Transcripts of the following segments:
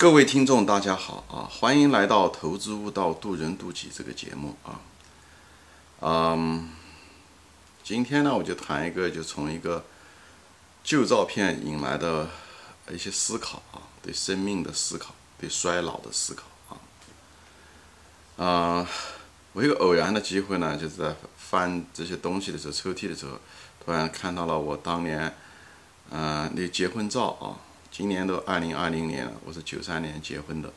各位听众，大家好啊！欢迎来到《投资悟道，渡人渡己》这个节目啊。嗯，今天呢，我就谈一个，就从一个旧照片引来的一些思考啊，对生命的思考，对衰老的思考啊。啊，我一个偶然的机会呢，就是在翻这些东西的时候，抽屉的时候，突然看到了我当年，嗯，那结婚照啊。今年都二零二零年了，我是九三年结婚的，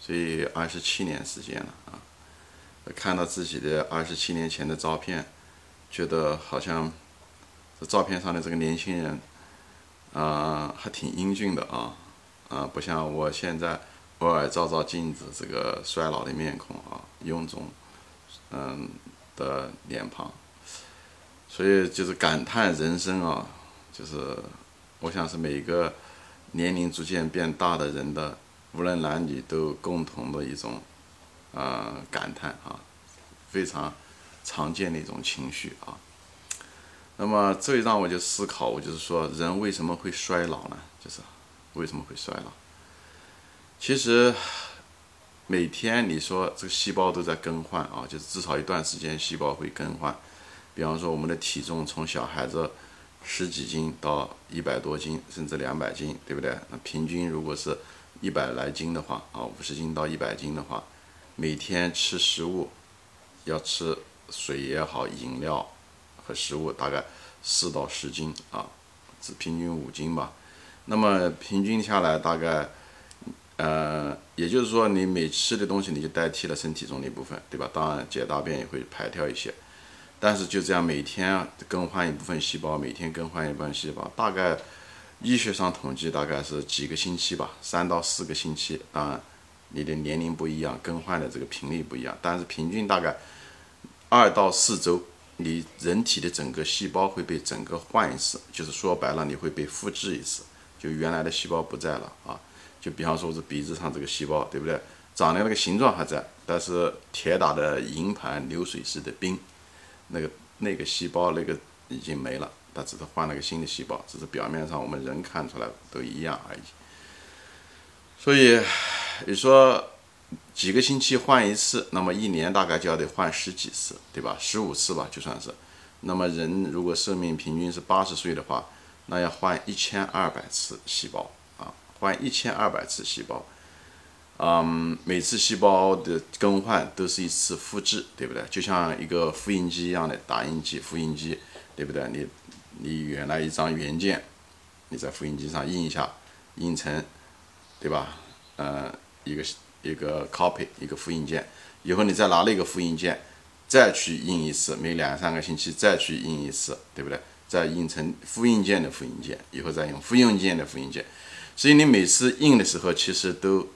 所以二十七年时间了啊。看到自己的二十七年前的照片，觉得好像这照片上的这个年轻人，啊，还挺英俊的啊，啊，不像我现在偶尔照照镜子，这个衰老的面孔啊，臃肿，嗯的脸庞，所以就是感叹人生啊，就是我想是每一个。年龄逐渐变大的人的，无论男女都共同的一种，呃，感叹啊，非常常见的一种情绪啊。那么这让我就思考，我就是说，人为什么会衰老呢？就是为什么会衰老？其实每天你说这个细胞都在更换啊，就是至少一段时间细胞会更换。比方说我们的体重从小孩子。十几斤到一百多斤，甚至两百斤，对不对？那平均如果是一百来斤的话，啊，五十斤到一百斤的话，每天吃食物要吃水也好，饮料和食物大概四到十斤啊，只平均五斤吧。那么平均下来大概，呃，也就是说你每吃的东西你就代替了身体中的一部分，对吧？当然解大便也会排掉一些。但是就这样每天更换一部分细胞，每天更换一部分细胞，大概医学上统计大概是几个星期吧，三到四个星期。当然，你的年龄不一样，更换的这个频率不一样，但是平均大概二到四周，你人体的整个细胞会被整个换一次，就是说白了，你会被复制一次，就原来的细胞不在了啊。就比方说是鼻子上这个细胞，对不对？长的那个形状还在，但是铁打的营盘流水式的冰。那个那个细胞那个已经没了，它只是换了个新的细胞，只是表面上我们人看出来都一样而已。所以你说几个星期换一次，那么一年大概就要得换十几次，对吧？十五次吧，就算是。那么人如果寿命平均是八十岁的话，那要换一千二百次细胞啊，换一千二百次细胞。嗯，每次细胞的更换都是一次复制，对不对？就像一个复印机一样的打印机、复印机，对不对？你你原来一张原件，你在复印机上印一下，印成，对吧？呃，一个一个 copy，一个复印件，以后你再拿那个复印件再去印一次，每两三个星期再去印一次，对不对？再印成复印件的复印件，以后再用复印件的复印件，所以你每次印的时候，其实都。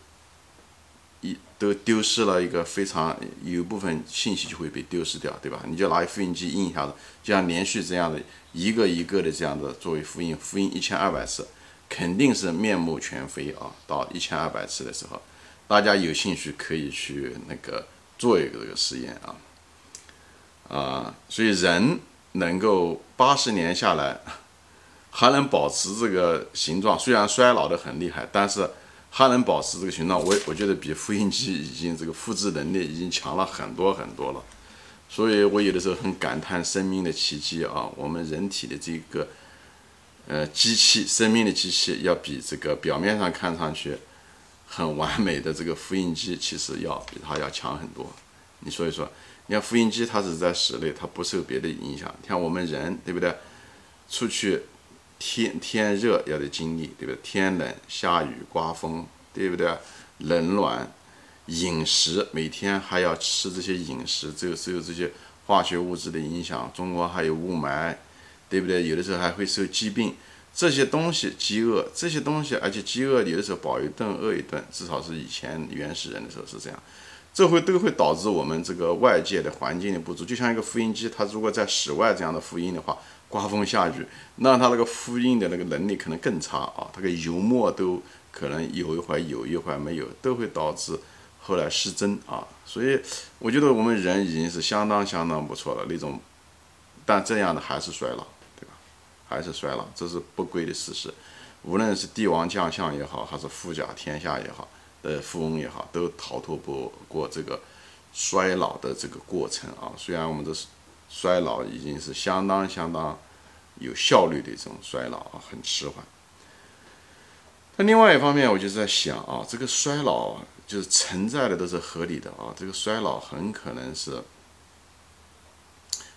一都丢失了一个非常有部分信息就会被丢失掉，对吧？你就拿复印机印一下子，就像连续这样的一个一个的这样的作为复印，复印一千二百次，肯定是面目全非啊！到一千二百次的时候，大家有兴趣可以去那个做一个这个实验啊啊！所以人能够八十年下来还能保持这个形状，虽然衰老的很厉害，但是。它能保持这个形状，我我觉得比复印机已经这个复制能力已经强了很多很多了，所以我有的时候很感叹生命的奇迹啊！我们人体的这个呃机器，生命的机器要比这个表面上看上去很完美的这个复印机，其实要比它要强很多。你说一说，你看复印机它是在室内，它不受别的影响。像我们人，对不对？出去。天天热要得经历，对不对？天冷下雨刮风，对不对？冷暖饮食，每天还要吃这些饮食，这个受这些化学物质的影响。中国还有雾霾，对不对？有的时候还会受疾病，这些东西饥饿，这些东西，而且饥饿有的时候饱一顿饿一顿，至少是以前原始人的时候是这样，这会都会导致我们这个外界的环境的不足。就像一个复印机，它如果在室外这样的复印的话。刮风下雨，那它那个复印的那个能力可能更差啊，它个油墨都可能有一会有一会没有，都会导致后来失真啊。所以我觉得我们人已经是相当相当不错了那种，但这样的还是衰老，对吧？还是衰老，这是不归的事实。无论是帝王将相也好，还是富甲天下也好，呃富翁也好，都逃脱不过这个衰老的这个过程啊。虽然我们都是衰老已经是相当相当有效率的一种衰老啊，很迟缓。那另外一方面，我就在想啊，这个衰老就是存在的都是合理的啊，这个衰老很可能是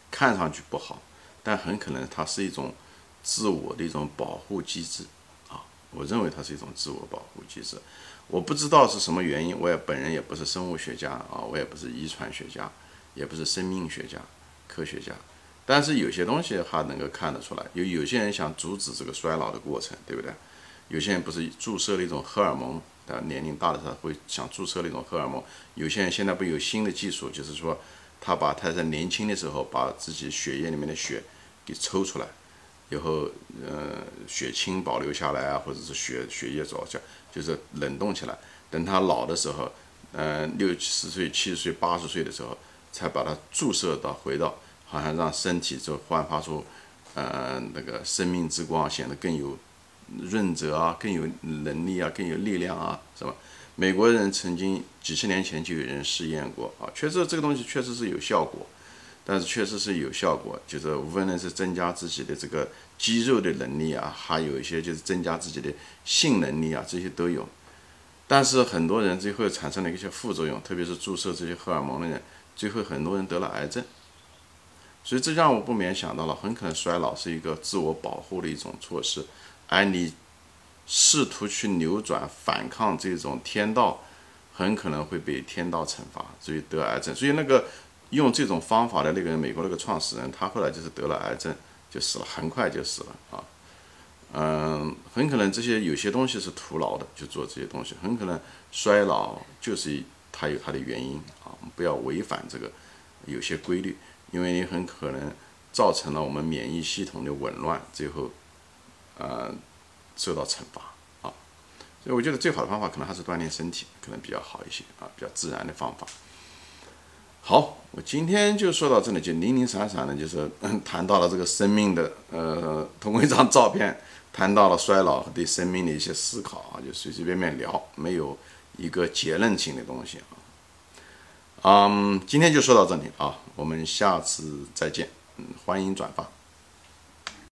看上去不好，但很可能它是一种自我的一种保护机制啊。我认为它是一种自我保护机制，我不知道是什么原因，我也本人也不是生物学家啊，我也不是遗传学家，也不是生命学家、科学家，但是有些东西还能够看得出来。有有些人想阻止这个衰老的过程，对不对？有些人不是注射了一种荷尔蒙，啊，年龄大的时候会想注射那种荷尔蒙。有些人现在不有新的技术，就是说他把他在年轻的时候把自己血液里面的血给抽出来。以后，呃，血清保留下来啊，或者是血血液早就就是冷冻起来，等他老的时候，嗯，六十岁、七十岁、八十岁的时候，才把它注射到回到，好像让身体就焕发出，呃，那个生命之光，显得更有润泽啊，更有能力啊，更有力量啊，是吧？美国人曾经几十年前就有人试验过啊，确实这个东西确实是有效果。但是确实是有效果，就是无论是增加自己的这个肌肉的能力啊，还有一些就是增加自己的性能力啊，这些都有。但是很多人最后产生了一些副作用，特别是注射这些荷尔蒙的人，最后很多人得了癌症。所以这让我不免想到了，很可能衰老是一个自我保护的一种措施，而你试图去扭转、反抗这种天道，很可能会被天道惩罚，所以得癌症。所以那个。用这种方法的那个美国那个创始人，他后来就是得了癌症，就死了，很快就死了啊。嗯，很可能这些有些东西是徒劳的，就做这些东西，很可能衰老就是它有它的原因。不要违反这个有些规律，因为你很可能造成了我们免疫系统的紊乱，最后呃受到惩罚啊。所以我觉得最好的方法可能还是锻炼身体，可能比较好一些啊，比较自然的方法。好，我今天就说到这里，就零零散散的，就是谈到了这个生命的，呃，通过一张照片，谈到了衰老和对生命的一些思考啊，就随随便便聊，没有一个结论性的东西啊。嗯，今天就说到这里啊，我们下次再见，嗯，欢迎转发。